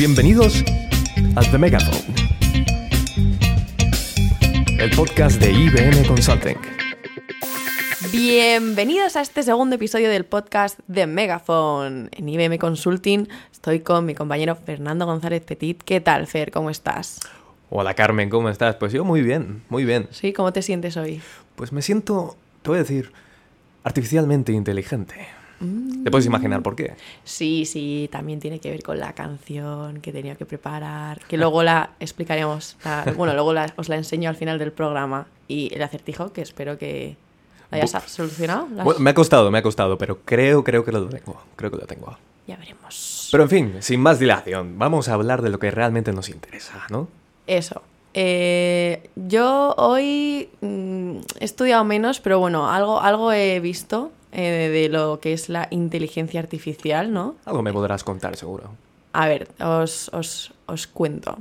Bienvenidos a The Megaphone, el podcast de IBM Consulting. Bienvenidos a este segundo episodio del podcast de Megaphone. En IBM Consulting estoy con mi compañero Fernando González Petit. ¿Qué tal, Fer? ¿Cómo estás? Hola Carmen, ¿cómo estás? Pues yo muy bien, muy bien. Sí, ¿cómo te sientes hoy? Pues me siento, te voy a decir, artificialmente inteligente. ¿Te puedes imaginar por qué? Sí, sí, también tiene que ver con la canción que tenía que preparar, que luego la explicaremos, la- bueno, luego la- os la enseño al final del programa. Y el acertijo, que espero que hayas solucionado. ¿Lo has- Bueno, me ha costado, me ha costado, pero creo, creo que lo tengo. Creo que lo tengo. Ya veremos. Pero en fin, sin más dilación, vamos a hablar de lo que realmente nos interesa, ¿no? Eso. Eh, yo hoy mm, he estudiado menos, pero bueno, algo, algo he visto eh, de lo que es la inteligencia artificial, ¿no? Algo me podrás contar, seguro. A ver, os, os- os cuento.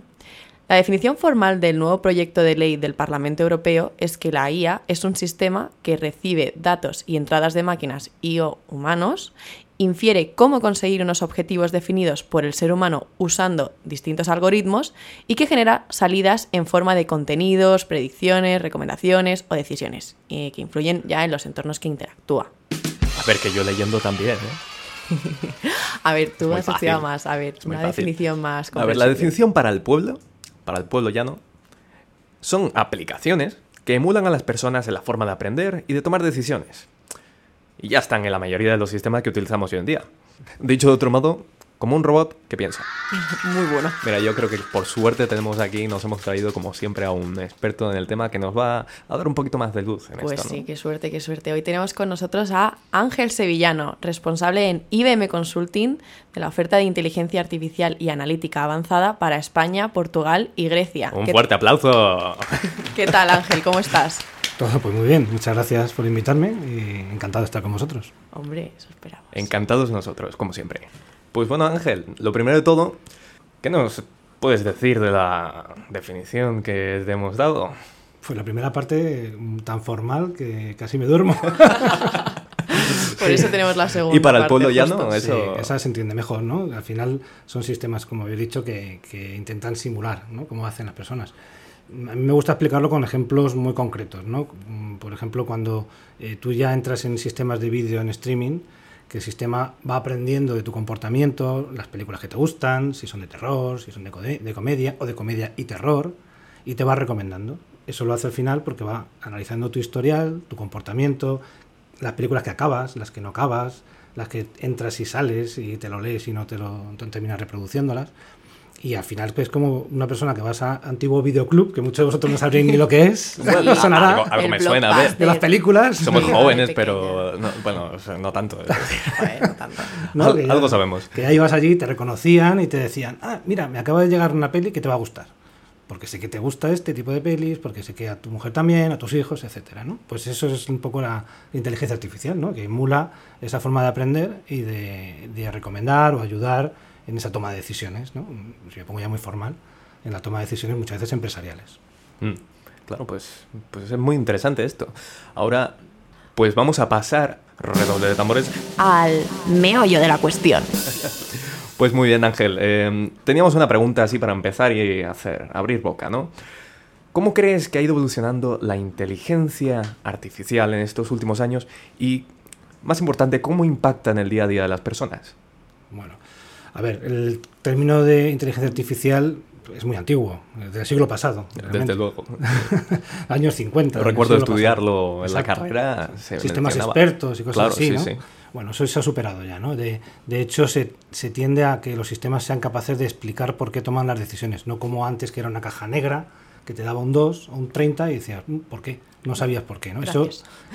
La definición formal del nuevo proyecto de ley del Parlamento Europeo es que la IA es un sistema que recibe datos y entradas de máquinas y o humanos, infiere cómo conseguir unos objetivos definidos por el ser humano usando distintos algoritmos y que genera salidas en forma de contenidos, predicciones, recomendaciones o decisiones, eh, que influyen ya en los entornos que interactúa. A ver, que yo leyendo también, ¿eh? A ver, tú has fácil. más, a ver, una definición más A ver, la definición para el pueblo, para el pueblo llano, son aplicaciones que emulan a las personas en la forma de aprender y de tomar decisiones. Y ya están en la mayoría de los sistemas que utilizamos hoy en día. Dicho de otro modo, como un robot que piensa. Muy bueno. Mira, yo creo que por suerte tenemos aquí, nos hemos traído como siempre a un experto en el tema que nos va a dar un poquito más de luz en Pues esto, ¿no? sí, qué suerte, qué suerte. Hoy tenemos con nosotros a Ángel Sevillano, responsable en IBM Consulting de la oferta de inteligencia artificial y analítica avanzada para España, Portugal y Grecia. Un ¿Qué, fuerte aplauso. ¿Qué tal, Ángel? ¿Cómo estás? Todo pues muy bien, muchas gracias por invitarme y encantado de estar con vosotros. Hombre, eso esperamos. Encantados nosotros, como siempre. Pues bueno, Ángel, lo primero de todo, ¿qué nos puedes decir de la definición que te hemos dado? Fue la primera parte mm, tan formal que casi me duermo. Por eso tenemos la segunda. Y para el pueblo llano, Sí, eso... esa se entiende mejor, ¿no? Al final son sistemas, como he dicho, que, que intentan simular, ¿no? Cómo hacen las personas. A mí me gusta explicarlo con ejemplos muy concretos, ¿no? Mm, Por ejemplo, cuando eh, tú ya entras en sistemas de vídeo en streaming, que el sistema va aprendiendo de tu comportamiento, las películas que te gustan, si son de terror, si son de, comedia o de comedia y terror, y te va recomendando. Eso lo hace al final porque va analizando tu historial, tu comportamiento, las películas que acabas, las que no acabas, las que entras y sales y te lo lees y no te lo no terminas reproduciéndolas. Y al final pues, es como una persona que vas a antiguo videoclub, que muchos de vosotros no sabréis ni lo que es, Bueno, no sonará, algo- algo me suena, a ver. de las películas. Somos jóvenes, pero... no- bueno, no tanto. decir, Bueno, tanto. ¿no? Al- ya- algo sabemos. Que ya ibas allí, te reconocían y te decían, ah, mira, me acaba de llegar una peli que te va a gustar. Porque sé que te gusta este tipo de pelis, porque sé que a tu mujer también, a tus hijos, etcétera, ¿no? Pues eso es un poco la inteligencia artificial, ¿no? Que emula esa forma de aprender y de, de recomendar o ayudar en esa toma de decisiones, ¿no? Si me pongo ya muy formal, en la toma de decisiones muchas veces empresariales. Mm, Claro, pues, pues es muy interesante esto. Ahora, pues vamos a pasar, redoble de tambores, Al meollo de la cuestión. Pues muy bien, Ángel. Eh, teníamos una pregunta así para empezar y hacer, abrir boca, ¿no? ¿Cómo crees que ha ido evolucionando la inteligencia artificial en estos últimos años? Y, más importante, ¿cómo impacta en el día a día de las personas? Bueno, a ver, el término de inteligencia artificial es muy antiguo, del siglo pasado. Desde luego. años 50. Yo recuerdo pasado. estudiarlo en la carrera. se Sistemas mencionaba. expertos y cosas Claro, así, sí, ¿no? sí. Bueno, eso se ha superado ya, ¿no? De, de hecho, se, se tiende a que los sistemas sean capaces de explicar por qué toman las decisiones, no como antes que era una caja negra que te daba un 2 o un 30 y decías, "Mm, ¿por qué? No sabías por qué, ¿no? Eso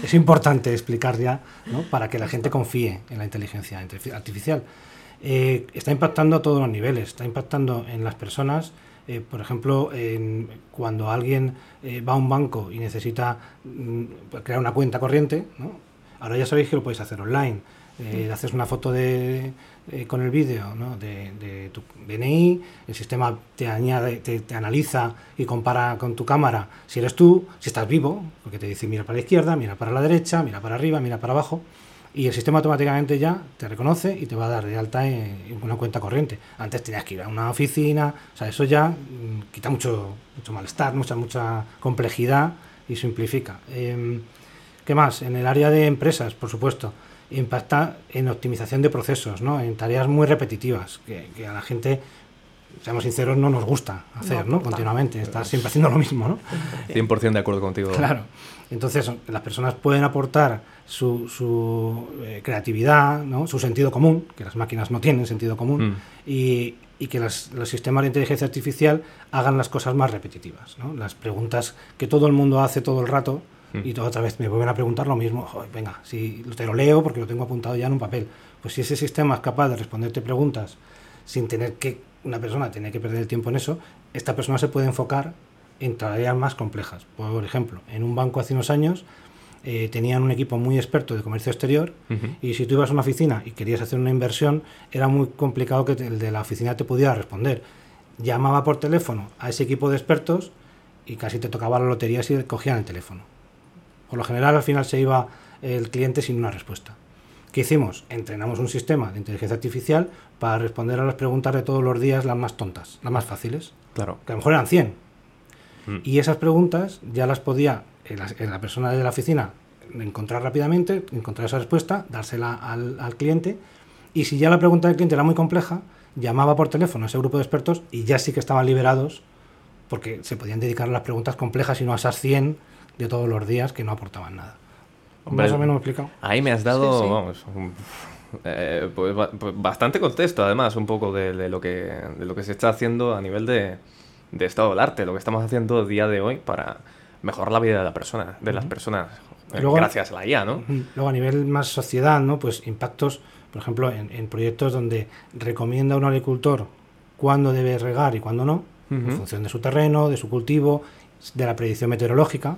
es importante explicar ya, ¿no? Para que la gente confíe en la inteligencia artifi- artificial. Eh, está impactando a todos los niveles, está impactando en las personas, eh, por ejemplo, en- cuando alguien eh, va a un banco y necesita mm, crear una cuenta corriente, ¿no? ahora ya sabéis que lo podéis hacer online. Eh, haces una foto de, con el vídeo ¿no? de, de tu DNI, el sistema te añade, te, te analiza y compara con tu cámara si eres tú, si estás vivo, porque te dice mira para la izquierda, mira para la derecha, mira para arriba, mira para abajo. Y el sistema automáticamente ya te reconoce y te va a dar de alta en una cuenta corriente. Antes tenías que ir a una oficina, o sea, eso ya mm, quita mucho, mucho malestar, mucha, mucha complejidad y simplifica. Em, ¿Qué más? En el área de empresas, por supuesto, impacta en optimización de procesos, ¿no? en tareas muy repetitivas, que, a la gente seamos sinceros, no nos gusta hacer, ¿no? Continuamente, estar siempre haciendo lo mismo, ¿no? 100% de acuerdo contigo. Claro. Entonces, las personas pueden aportar su, su eh, creatividad, ¿no? su sentido común, que las máquinas no tienen sentido común, mm. y, y, que los sistemas de inteligencia artificial hagan las cosas más repetitivas. ¿no? Las preguntas que todo el mundo hace todo el rato, mm. y otra vez me vuelven a preguntar lo mismo, venga, si te lo leo porque lo tengo apuntado ya en un papel, pues si ese sistema es capaz de responderte preguntas sin tener que una persona tener que perder el tiempo en eso, esta persona se puede enfocar en tareas más complejas. Por ejemplo, en un banco hace unos años eh, tenían un equipo muy experto de comercio exterior y si tú ibas a una oficina y querías hacer una inversión, era muy complicado que el de la oficina te pudiera responder. Llamaba por teléfono a ese equipo de expertos y casi te tocaba la lotería si cogían el teléfono. Por lo general, al final se iba el cliente sin una respuesta. ¿Qué hicimos? Entrenamos un sistema de inteligencia artificial para responder a las preguntas de todos los días, las más tontas, las más fáciles. Claro. Que a lo mejor eran 100, Mm. Y esas preguntas ya las podía en la, persona de la oficina encontrar rápidamente, encontrar esa respuesta, dársela al, cliente. Y si ya la pregunta del cliente era muy compleja, llamaba por teléfono a ese grupo de expertos y ya sí que estaban liberados porque se podían dedicar a las preguntas complejas y no a esas 100 de todos los días que no aportaban nada. Más o menos explicado. Ahí me has dado, vamos, eh, pues, pues, bastante contexto, además, un poco de, lo que, de lo que se está haciendo a nivel de, de estado del arte, lo que estamos haciendo el día de hoy para mejorar la vida de la persona, de las personas, eh, gracias a la IA, ¿no? Luego a nivel más sociedad, ¿no? Pues impactos, por ejemplo, en, proyectos donde recomienda a un agricultor cuándo debe regar y cuándo no, en función de su terreno, de su cultivo, de la predicción meteorológica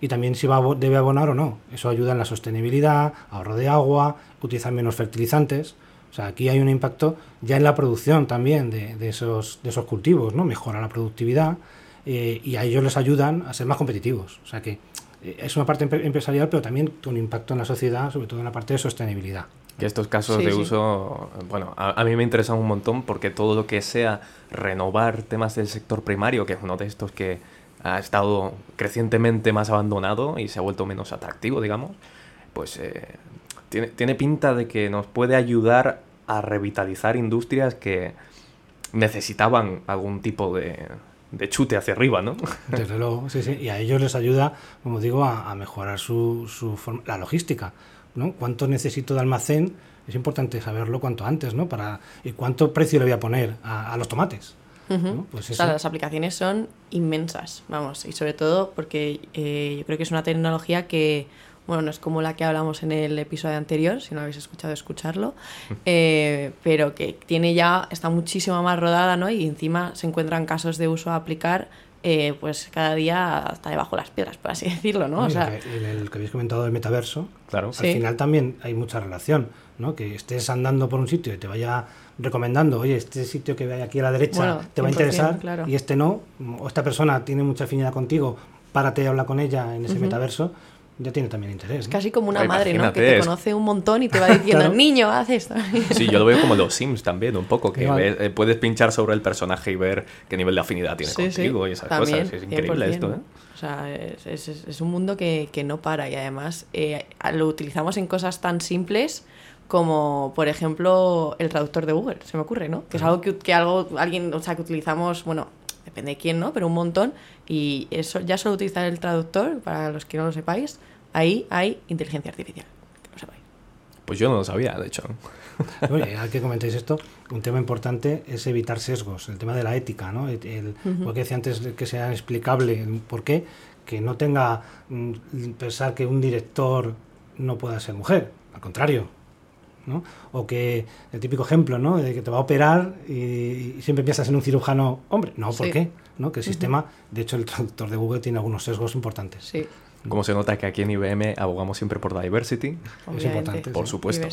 y también si va, debe abonar o no. Eso ayuda en la sostenibilidad, ahorro de agua, utilizar menos fertilizantes. O sea, aquí hay un impacto ya en la producción también de, esos, de esos cultivos, ¿no? Mejora la productividad eh, y a ellos les ayudan a ser más competitivos. O sea que eh, es una parte empresarial, pero también un impacto en la sociedad, sobre todo en la parte de sostenibilidad. Que estos casos de uso, bueno, a, mí me interesan un montón porque todo lo que sea renovar temas del sector primario, que es uno de estos que ha estado crecientemente más abandonado y se ha vuelto menos atractivo, digamos, pues eh, tiene, pinta de que nos puede ayudar a revitalizar industrias que necesitaban algún tipo de, chute hacia arriba, ¿no? Desde luego, sí, sí. Y a ellos les ayuda, como digo, a, mejorar su, su la logística, ¿no? ¿Cuánto necesito de almacén? Es importante saberlo cuanto antes, ¿no? Para, ¿Y cuánto precio le voy a poner a, los tomates? Pues las aplicaciones son inmensas, vamos, y sobre todo porque eh, yo creo que es una tecnología que bueno, no es como la que hablamos en el episodio anterior, si no habéis escuchado, escucharlo, eh, pero que tiene ya, está muchísimo más rodada, ¿no? Y encima se encuentran casos de uso a aplicar eh, pues cada día hasta debajo de las piedras, por así decirlo, ¿no? O sea, el, que habéis comentado del metaverso, claro. al final también hay mucha relación, ¿no? Que estés andando por un sitio y te vaya recomendando, oye, este sitio que hay aquí a la derecha te va a interesar y este no, o esta persona tiene mucha afinidad contigo, párate y habla con ella en ese metaverso, ya tiene también interés. Es casi como una madre, ¿no? Que te conoce un montón y te va diciendo, niño, haz esto. sí, yo lo veo como los Sims también, un poco, que eh, puedes pinchar sobre el personaje y ver qué nivel de afinidad tiene contigo y esas cosas. Es increíble esto, ¿eh? O sea, es, es, un mundo que, que, no para y además eh, lo utilizamos en cosas tan simples como por ejemplo el traductor de Google, se me ocurre, ¿no? Que es algo que, que algo alguien, o sea, que utilizamos, bueno, depende de quién, ¿no? Pero un montón. Y eso ya solo utilizar el traductor, para los que no lo sepáis, ahí hay inteligencia artificial. Que lo sepáis. Pues yo no lo sabía, de hecho. Oye, al que comentéis esto, un tema importante es evitar sesgos, el tema de la ética, ¿no? El, Porque decía antes que sea explicable el por qué, que no tenga mm, pensar que un director no pueda ser mujer, al contrario, ¿no? O que el típico ejemplo, ¿no? De que te va a operar y, siempre piensas en un cirujano hombre. No, ¿por qué? ¿No? Que el sistema, de hecho, el traductor de Google tiene algunos sesgos importantes. Sí. Como se nota que aquí en IBM abogamos siempre por diversity. es importante. Por supuesto.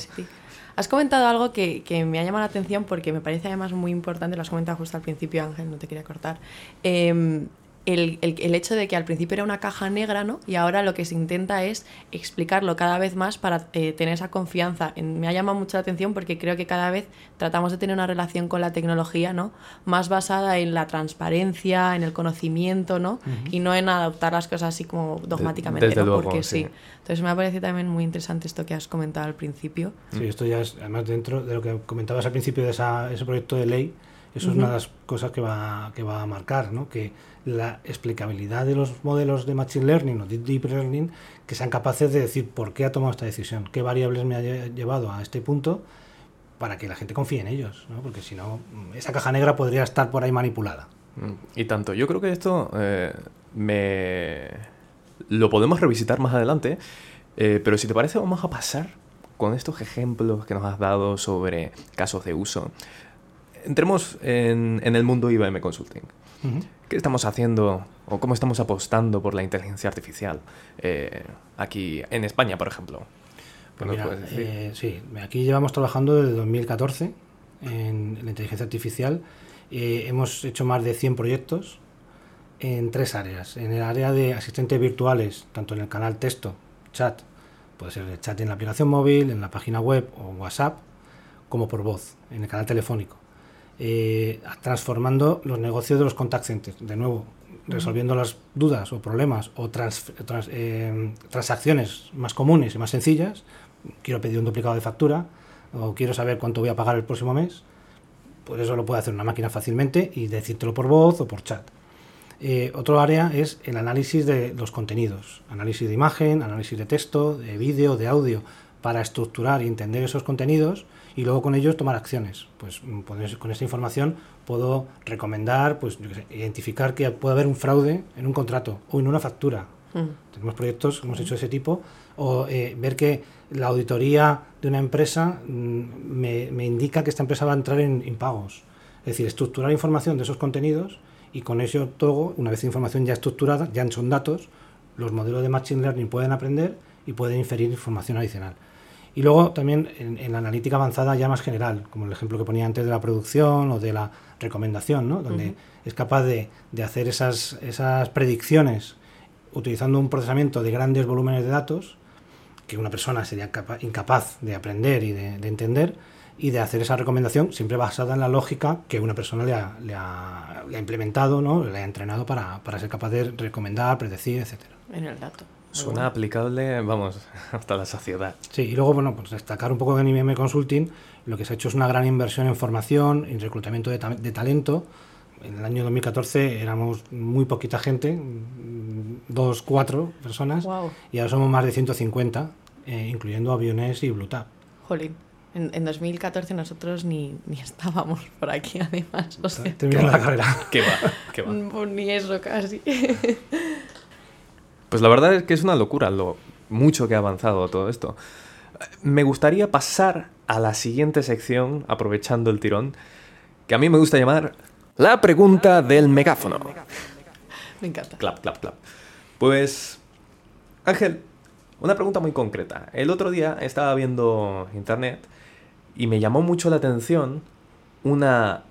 Has comentado algo que, que, me ha llamado la atención porque me parece además muy importante, lo has comentado justo al principio, Ángel, no te quería cortar. Em, el, el- el hecho de que al principio era una caja negra, ¿no? Y ahora lo que se intenta es explicarlo cada vez más para eh, tener esa confianza. En- me ha llamado mucho la atención porque creo que cada vez tratamos de tener una relación con la tecnología, ¿no? Más basada en la transparencia, en el conocimiento, ¿no? Y no en adoptar las cosas así como dogmáticamente, desde ¿no? luego, porque sí. sí. Entonces me ha parecido también muy interesante esto que has comentado al principio. Sí, esto ya es, además dentro de lo que comentabas al principio de esa- ese proyecto de ley, eso es una de las cosas que va, que va a marcar, ¿no? que la explicabilidad de los modelos de Machine Learning o de Deep Learning, que sean capaces de decir por qué ha tomado esta decisión, qué variables me ha lle- llevado a este punto, para que la gente confíe en ellos, porque si no, esa caja negra podría estar por ahí manipulada. Mm, Y tanto. Yo creo que esto eh, me lo podemos revisitar más adelante, eh, pero si te parece vamos a pasar con estos ejemplos que nos has dado sobre casos de uso. Entremos en, en el mundo IBM Consulting. ¿Qué estamos haciendo o cómo estamos apostando por la inteligencia artificial eh, aquí en España, por ejemplo? ¿Qué Pues mira, decir? eh, sí, aquí llevamos trabajando desde 2014 en, la inteligencia artificial. Eh, hemos hecho más de 100 proyectos en tres áreas. En el área de asistentes virtuales, tanto en el canal texto, chat, puede ser el chat en la aplicación móvil, en la página web o WhatsApp, como por voz, en el canal telefónico. Eh, transformando los negocios de los contact centers, de nuevo, resolviendo las dudas o problemas o trans- trans- eh, transacciones más comunes y más sencillas. Quiero pedir un duplicado de factura o quiero saber cuánto voy a pagar el próximo mes. Pues eso lo puede hacer una máquina fácilmente y decírtelo por voz o por chat. Eh, otro área es el análisis de los contenidos, análisis de imagen, análisis de texto, de vídeo, de audio, para estructurar y entender esos contenidos y luego con ellos tomar acciones. Pues mm, con esa información puedo recomendar, pues yo qué sé, identificar que puede haber un fraude en un contrato o en una factura. Mm. Tenemos proyectos que hemos hecho de ese tipo o eh, ver que la auditoría de una empresa mm, me, me indica que esta empresa va a entrar en impagos. Es decir, estructurar información de esos contenidos y con eso todo, una vez la información ya estructurada, ya son datos, los modelos de Machine Learning pueden aprender y pueden inferir información adicional. Y luego también en, en la analítica avanzada ya más general, como el ejemplo que ponía antes de la producción o de la recomendación, ¿no? donde es capaz de, de hacer esas, esas predicciones utilizando un procesamiento de grandes volúmenes de datos que una persona sería capa- incapaz de aprender y de, de entender y de hacer esa recomendación siempre basada en la lógica que una persona le ha, le ha- le ha implementado, ¿no? le ha entrenado para, para ser capaz de recomendar, predecir, etcétera. En el dato. Suena bueno. aplicable, vamos, hasta la saciedad. Sí, y luego, bueno, pues destacar un poco en IBM Consulting, lo que se ha hecho es una gran inversión en formación, en reclutamiento de, ta- de talento. En el año 2014 éramos muy poquita gente, mm, dos, cuatro personas, Guau. y ahora somos más de 150, eh, incluyendo aviones y Bluetooth. Jolín. En, en 2014 nosotros ni, ni estábamos por aquí, además. O sea, Terminando la carrera. ¿Qué va? ¿Qué va? pues ni eso casi. Pues la verdad es que es una locura lo mucho que ha avanzado todo esto. Me gustaría pasar a la siguiente sección, aprovechando el tirón, que a mí me gusta llamar la pregunta del megáfono. Me encanta. Clap, clap, clap. Pues, Ángel, una pregunta muy concreta. El otro día estaba viendo internet y me llamó mucho la atención una,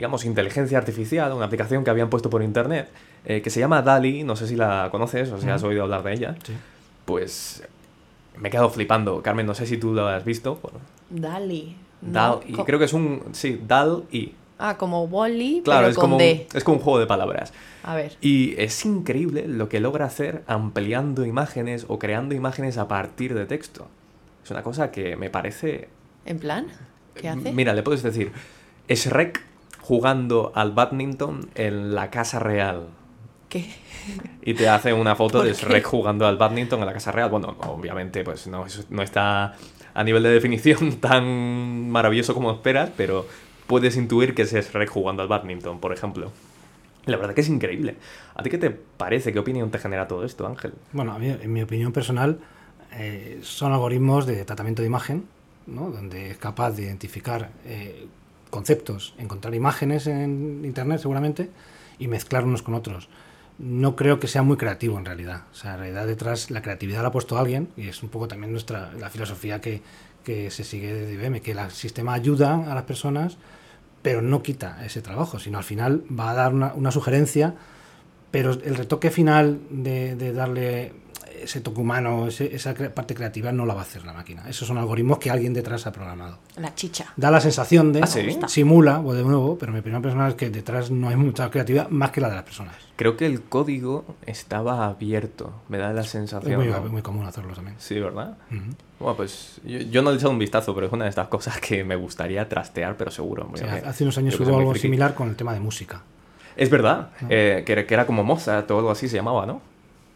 digamos, inteligencia artificial, una aplicación que habían puesto por internet, eh, que se llama DALI, no sé si la conoces o si has oído hablar de ella. Sí. Pues me he quedado flipando. Carmen, no sé si tú lo has visto. Bueno, Dali. No, creo que es un, sí, DAL y. Ah, como Wally, Claro, pero es con como, un, D. es como un juego de palabras. A ver. Y es increíble lo que logra hacer ampliando imágenes o creando imágenes a partir de texto. Es una cosa que me parece... ¿En plan? ¿Qué hace? Mira, le puedes decir, Shrek jugando al badminton en la casa real. ¿Qué? Y te hace una foto ¿Por de qué? Shrek jugando al badminton en la casa real. Bueno, obviamente, pues no, eso no está a nivel de definición tan maravilloso como esperas, pero puedes intuir que es Shrek jugando al badminton, por ejemplo. La verdad que es increíble. ¿A ti qué te parece? ¿Qué opinión te genera todo esto, Ángel? Bueno, a mí, en mi opinión personal, eh, son algoritmos de tratamiento de imagen, ¿no? donde es capaz de identificar eh, conceptos, encontrar imágenes en Internet seguramente y mezclar unos con otros. No creo que sea muy creativo en realidad. O sea, en realidad detrás la creatividad la ha puesto alguien y es un poco también nuestra la filosofía que, que se sigue de IBM, que el sistema ayuda a las personas, pero no quita ese trabajo, sino al final va a dar una, una sugerencia pero el retoque final de, de darle ese toque humano, ese- esa cre- parte creativa no la va a hacer la máquina. Esos son algoritmos que alguien detrás ha programado. La chicha. Da la sensación de ¿Ah, sí? simula, o de nuevo, pero mi opinión personal es que detrás no hay mucha creatividad más que la de las personas. Creo que el código estaba abierto, me da la Es sensación. muy, ¿no? muy común hacerlo también. Sí, ¿verdad? Bueno, pues yo, yo no le he echado un vistazo, pero es una de estas cosas que me gustaría trastear, pero seguro. Sí, Yo que- hace unos años hubo muy algo friki. similar con el tema de música. Es verdad, eh, que, era- que era como Mozart o algo así se llamaba, ¿no?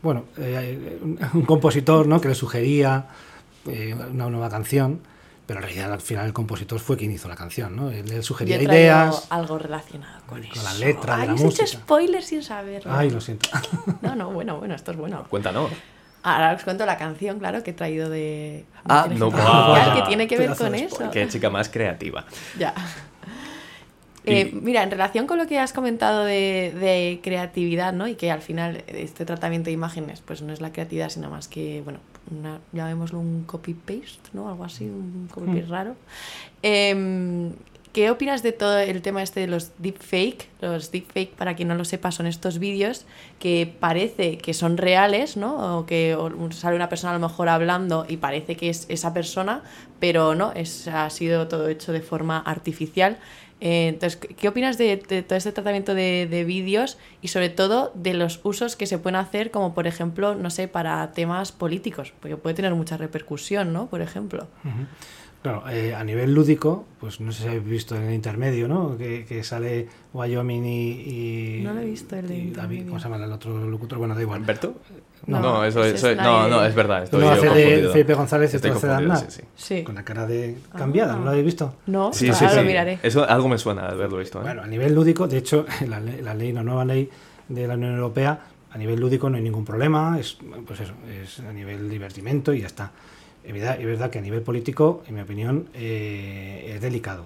Bueno, eh, un, compositor ¿no? que le sugería eh, una nueva canción, pero en realidad al final el compositor fue quien hizo la canción, ¿no? Él, él sugería ideas. algo relacionado con, con eso. la letra de Ay, la os he hecho música. spoiler sin saberlo. Ay, lo siento. No, no, bueno, bueno, esto es bueno. Cuéntanos. Ahora os cuento la canción, claro, que he traído de... Ah, de no, que tiene que ver con de eso. Qué chica más creativa. Ya. Y- Eh, mira, en relación con lo que has comentado de, de creatividad, ¿no? Y que al final este tratamiento de imágenes, pues no es la creatividad, sino más que, bueno, una, llamémoslo un copy-paste, ¿no? Algo así, un copy-paste raro. Em, ¿Qué opinas de todo el tema este de los deepfake? Los deepfake, para quien no lo sepa, son estos vídeos que parece que son reales, ¿no? O que sale una persona a lo mejor hablando y parece que es esa persona, pero no, es, ha sido todo hecho de forma artificial. Eh, entonces, ¿qué opinas de, todo este tratamiento de, de vídeos y sobre todo de los usos que se pueden hacer, como por ejemplo, no sé, para temas políticos? Porque puede tener mucha repercusión, ¿no? Por ejemplo. Claro, eh, a nivel lúdico, pues no sé si habéis visto en el intermedio, ¿no? Que, que sale Wyoming y, y- No lo he visto, el de y David. ¿cómo se llama el otro locutor? Bueno, da igual. ¿Alberto? No, No, eso, es no, no, es verdad. Estoy No, hace de. Felipe González y Estoy hace de Aznar. sí, sí. Sí. Con la cara de cambiada, Ah. ¿no lo habéis visto? No, Sí, sí, sí. lo miraré. Eso algo me suena de haberlo visto. ¿eh? Bueno, a nivel lúdico, de hecho, la, ley, la ley, la nueva ley de la Unión Europea, a nivel lúdico no hay ningún problema, es pues eso, es a nivel divertimento y ya está. Es verdad, es verdad que a nivel político, en mi opinión, eh, es delicado.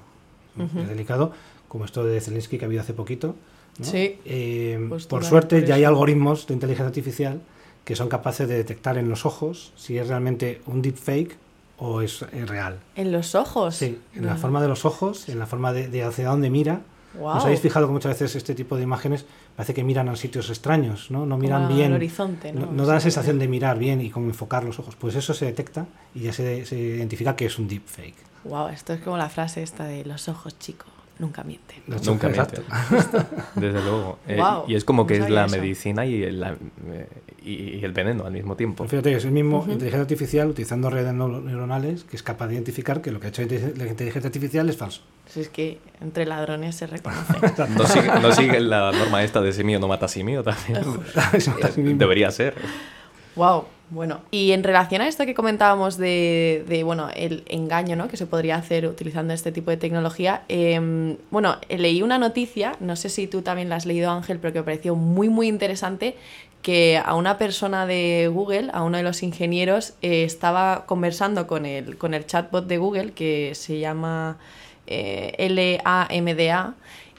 ¿no? Ujú. Es delicado, como esto de Zelensky que ha habido hace poquito. ¿no? Sí. Eh, Pues por suerte, ya hay algoritmos de inteligencia artificial que son capaces de detectar en los ojos si es realmente un deepfake o es, es real. En los ojos. Sí, en la No. forma de los ojos, en la forma de, de hacia dónde mira. ¿Os habéis fijado que muchas veces este tipo de imágenes parece que miran a sitios extraños, ¿no? No Como miran bien. horizonte, ¿no? no da la sensación de mirar bien y cómo enfocar los ojos. Pues eso se detecta y ya se, se identifica que es un deepfake. Wow, esto es como la frase esta de los ojos, chico, nunca mienten. Los Nunca miente. exacto. Desde luego. Eh, y es como que no es la eso. medicina y el, la- eh, y, y el veneno al mismo tiempo. Pues fíjate, es el mismo inteligencia artificial utilizando redes neu- neuronales que es capaz de identificar que lo que ha hecho la inteligencia artificial es falso. Si es que entre ladrones se reconoce. No sigue, no sigue la norma esta de simio no mata simio también. Debería ser. wow, bueno. Y en relación a esto que comentábamos de, de, bueno, el engaño, ¿no? Que se podría hacer utilizando este tipo de tecnología. em, bueno, leí una noticia, no sé si tú también la has leído, Ángel, pero que me pareció muy, muy interesante, que a una persona de Google, a uno de los ingenieros, eh, estaba conversando con el, con el chatbot de Google, que se llama eh, LAMDA,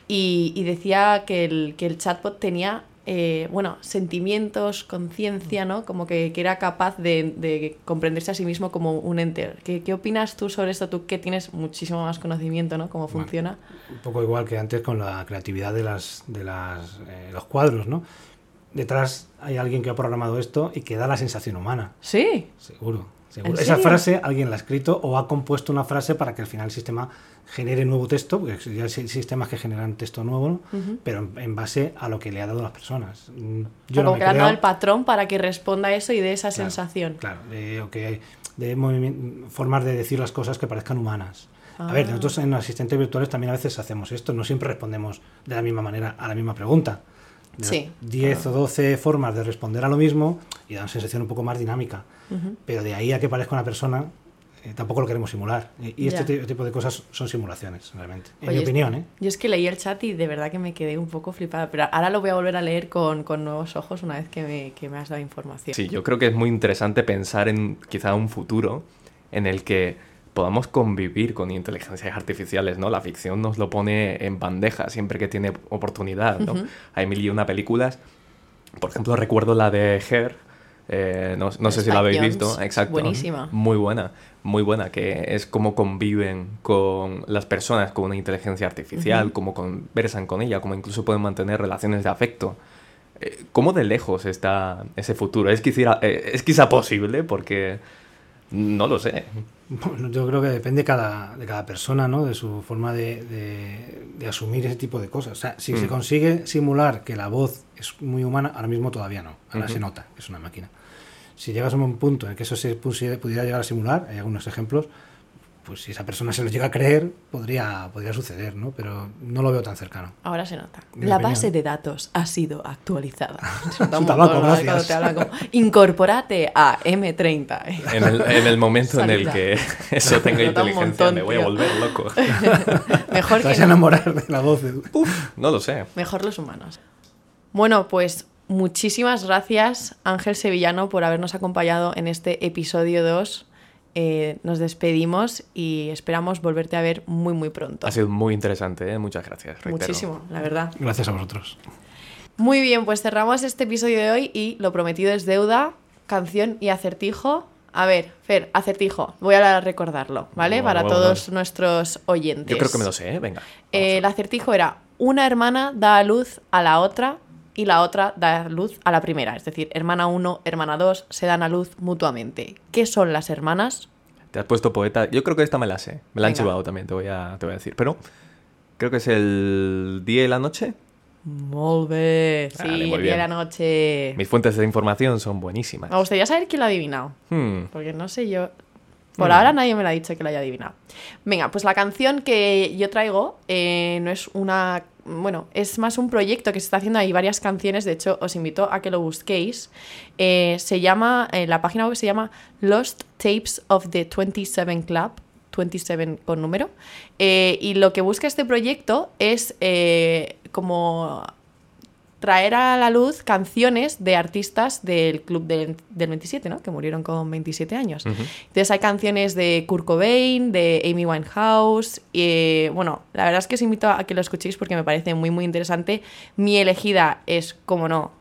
y, y decía que el, que el chatbot tenía, eh, bueno, sentimientos, conciencia, ¿no? Como que, que era capaz de, de comprenderse a sí mismo como un ente. ¿Qué, ¿Qué opinas tú sobre esto? Tú que tienes muchísimo más conocimiento, ¿no? Cómo Bueno. funciona. Un poco igual que antes con la creatividad de las de las eh, los cuadros, ¿no? Detrás hay alguien que ha programado esto y que da la sensación humana. Sí. Seguro. Seguro. ¿En Esa frase alguien la ha escrito o ha compuesto una frase para que al final el sistema genere nuevo texto, porque ya hay sistemas que generan texto nuevo, pero en, en base a lo que le ha dado a las personas. Mm, O Yo no como que le han dado el patrón para que responda a eso y dé esa Claro, sensación. Claro, de, o que de formas de decir las cosas que parezcan humanas. A ver, Ah. nosotros en asistentes virtuales también a veces hacemos esto, no siempre respondemos de la misma manera a la misma pregunta. Sí, 10 o 12 formas de responder a lo mismo y da una sensación un poco más dinámica. Ujú. Pero de ahí a que parezca una persona, eh, tampoco lo queremos simular. Y, y este ti- tipo de cosas son simulaciones, realmente. En Oye, mi opinión, ¿eh? Yo es que leí el chat y de verdad que me quedé un poco flipada, pero ahora lo voy a volver a leer con, con nuevos ojos una vez que me, que me has dado información. Sí, yo creo que es muy interesante pensar en quizá un futuro en el que podamos convivir con inteligencias artificiales, ¿no? La ficción nos lo pone en bandeja siempre que tiene oportunidad, ¿no? Ujú. Hay mil y una películas. Por ejemplo, recuerdo la de Her. eh, no no sé si la habéis visto. Exacto. buenísima. Muy buena, muy buena. Que es cómo conviven con las personas con una inteligencia artificial, Ujú. cómo conversan con ella, cómo incluso pueden mantener relaciones de afecto Eh, ¿Cómo de lejos está ese futuro? ¿Es quizá, eh, ¿Es quizá posible? Porque no lo sé. Bueno, yo creo que depende cada, de cada persona, ¿no? De su forma de, de- de asumir ese tipo de cosas. O sea, si se Mm. consigue simular que la voz es muy humana, ahora mismo todavía no. Ahora se nota que es una máquina. Si llegas a un punto en que eso se pusiera- pudiera llegar a simular, hay algunos ejemplos, pues si esa persona se lo llega a creer, podría, podría suceder, ¿no? Pero no lo veo tan cercano. Ahora se nota. Mi La opinión. base de datos ha sido actualizada. Tabaco, te hablan como, incorporate a M30. En el, en el momento en el que eso tenga inteligencia, montón, me voy a volver loco. Mejor Te que vas a no. enamorar de la voz de... No lo sé. Mejor los humanos. Bueno, pues muchísimas gracias Ángel Sevillano por habernos acompañado en este episodio 2. Eh, nos despedimos y esperamos volverte a ver muy muy pronto. Ha sido muy interesante, ¿eh? muchas gracias. reitero. Muchísimo, la verdad. Gracias a vosotros. Muy bien, pues cerramos este episodio de hoy y lo prometido es deuda, canción y acertijo. A ver, Fer, acertijo, voy a recordarlo, ¿vale? Bueno, Para bueno, todos bueno. nuestros oyentes. Yo creo que me lo sé, ¿eh? venga. Eh, el acertijo era una hermana da a luz a la otra y la otra da luz a la primera. Es decir, hermana 1, hermana 2 se dan a luz mutuamente. ¿Qué son las hermanas? Te has puesto poeta. Yo creo que esta me la sé. Me la han Venga. chivado también, te voy, a, te voy a decir. Pero creo que es el día y la noche. Molt bé. Sí, muy el día bien. de la noche. Mis fuentes de información son buenísimas. Me gustaría saber quién lo ha adivinado. Hmm, Porque no sé yo. Por Mm. ahora nadie me lo ha dicho que lo haya adivinado. Venga, pues la canción que yo traigo eh, no es una. Bueno, es más un proyecto que se está haciendo. Hay varias canciones, de hecho, os invito a que lo busquéis. Eh, se llama. eh, la página web se llama Lost Tapes of the 27 Club. 27 con número. Eh, y lo que busca este proyecto es como traer a la luz canciones de artistas del club del, del 27, ¿no? Que murieron con 27 años. Entonces hay canciones de Kurt Cobain, de Amy Winehouse. Y, eh, bueno, la verdad es que os invito a que lo escuchéis porque me parece muy, muy interesante. Mi elegida es, como no,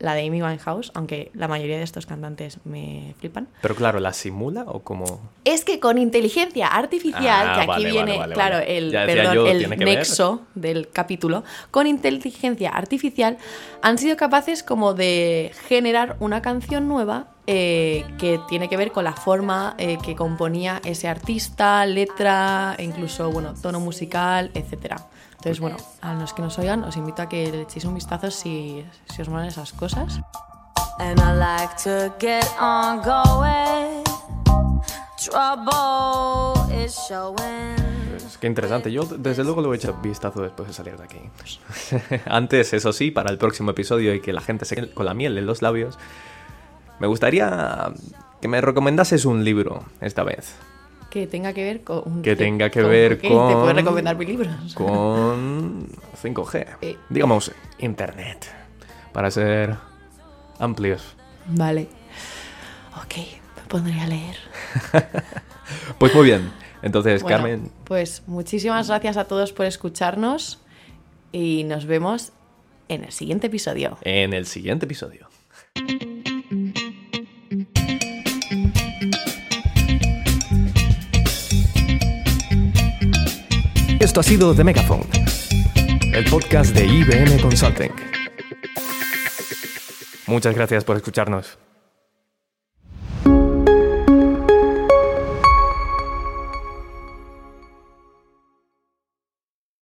la de Amy Winehouse, aunque la mayoría de estos cantantes me flipan. Pero claro, ¿la simula o como.? Es que con inteligencia artificial, Ah, que aquí vale, viene, vale, vale, claro, el, perdón, yo, el ver. nexo del capítulo, con inteligencia artificial han sido capaces como de generar una canción nueva eh, que tiene que ver con la forma eh, que componía ese artista, letra, incluso, bueno, tono musical, etcétera. Entonces, bueno, a los que nos oigan, os invito a que le echéis un vistazo si, si os molan esas cosas. And I like to get on going. Trouble is showing. Pues, qué interesante. Yo, desde luego, le voy a echar vistazo después de salir de aquí. Antes, eso sí, para el próximo episodio y que la gente se quede con la miel en los labios, me gustaría que me recomendases un libro esta vez. Que tenga que ver con... Que tenga que con- ver con- ¿Te puedo recomendar mis libros? Con 5G. Eh. Digamos, Internet. Para ser amplios. Vale. Ok, me pondré a leer. Pues muy bien. Entonces, Bueno, Carmen, Pues muchísimas gracias a todos por escucharnos y nos vemos en el siguiente episodio. en el siguiente episodio. Esto ha sido The Megaphone, el podcast de IBM Consulting. Muchas gracias por escucharnos.